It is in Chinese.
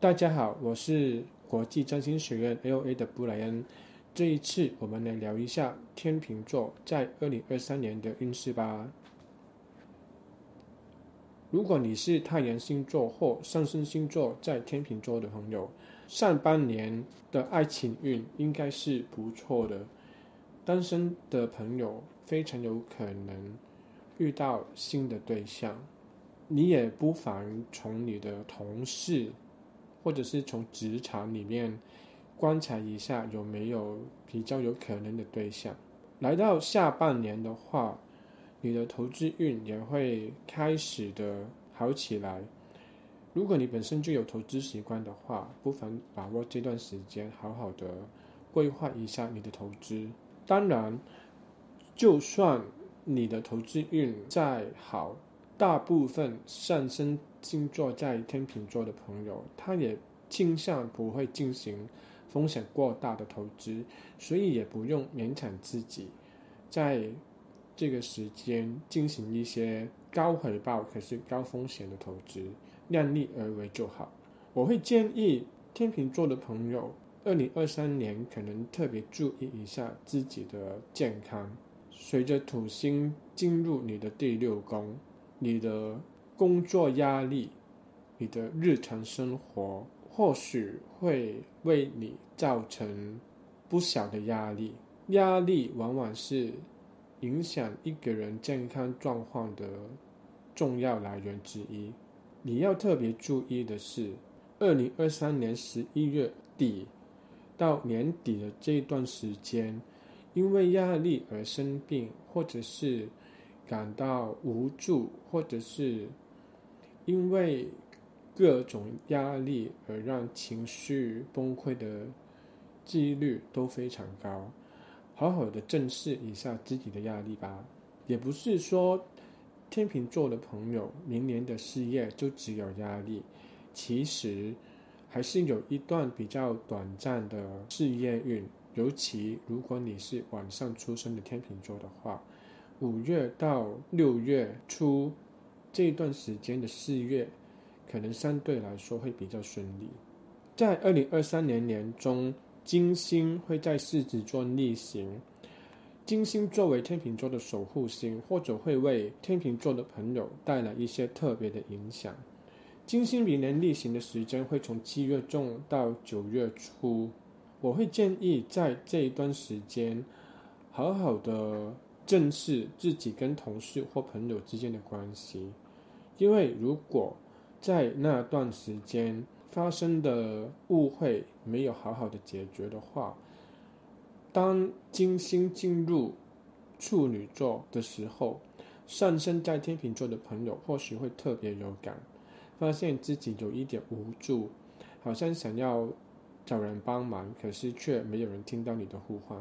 大家好，我是国际占星学院 LA 的布莱恩。这一次，我们来聊一下天秤座在二零二三年的运势吧。如果你是太阳星座或上升星座在天秤座的朋友，上半年的爱情运应该是不错的。单身的朋友非常有可能遇到新的对象，你也不妨从你的同事。或者是从职场里面观察一下有没有比较有可能的对象。来到下半年的话，你的投资运也会开始的好起来。如果你本身就有投资习惯的话，不妨把握这段时间，好好的规划一下你的投资。当然，就算你的投资运再好，大部分上升星座在天秤座的朋友，他也倾向不会进行风险过大的投资，所以也不用勉强自己，在这个时间进行一些高回报可是高风险的投资，量力而为就好。我会建议天秤座的朋友，二零二三年可能特别注意一下自己的健康。随着土星进入你的第六宫，你的工作压力，你的日常生活。或许会为你造成不小的压力，压力往往是影响一个人健康状况的重要来源之一。你要特别注意的是，二零二三年十一月底到年底的这段时间，因为压力而生病，或者是感到无助，或者是因为。各种压力而让情绪崩溃的几率都非常高，好好的正视一下自己的压力吧。也不是说天秤座的朋友明年的事业就只有压力，其实还是有一段比较短暂的事业运。尤其如果你是晚上出生的天秤座的话，五月到六月初这一段时间的事业。可能相对来说会比较顺利。在二零二三年年中，金星会在狮子座逆行。金星作为天秤座的守护星，或者会为天秤座的朋友带来一些特别的影响。金星明年逆行的时间会从七月中到九月初。我会建议在这一段时间，好好的正视自己跟同事或朋友之间的关系，因为如果在那段时间发生的误会没有好好的解决的话，当金星进入处女座的时候，上升在天秤座的朋友或许会特别有感，发现自己有一点无助，好像想要找人帮忙，可是却没有人听到你的呼唤。